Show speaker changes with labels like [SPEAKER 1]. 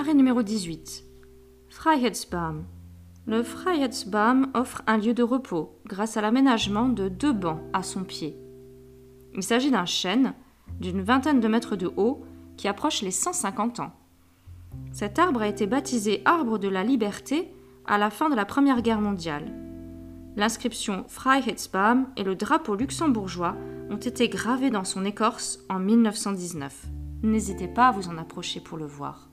[SPEAKER 1] Arrêt numéro 18. Freiheitsbaum. Le Freiheitsbaum offre un lieu de repos grâce à l'aménagement de deux bancs à son pied. Il s'agit d'un chêne d'une vingtaine de mètres de haut qui approche les 150 ans. Cet arbre a été baptisé Arbre de la Liberté à la fin de la Première Guerre mondiale. L'inscription Freiheitsbaum et le drapeau luxembourgeois ont été gravés dans son écorce en 1919. N'hésitez pas à vous en approcher pour le voir.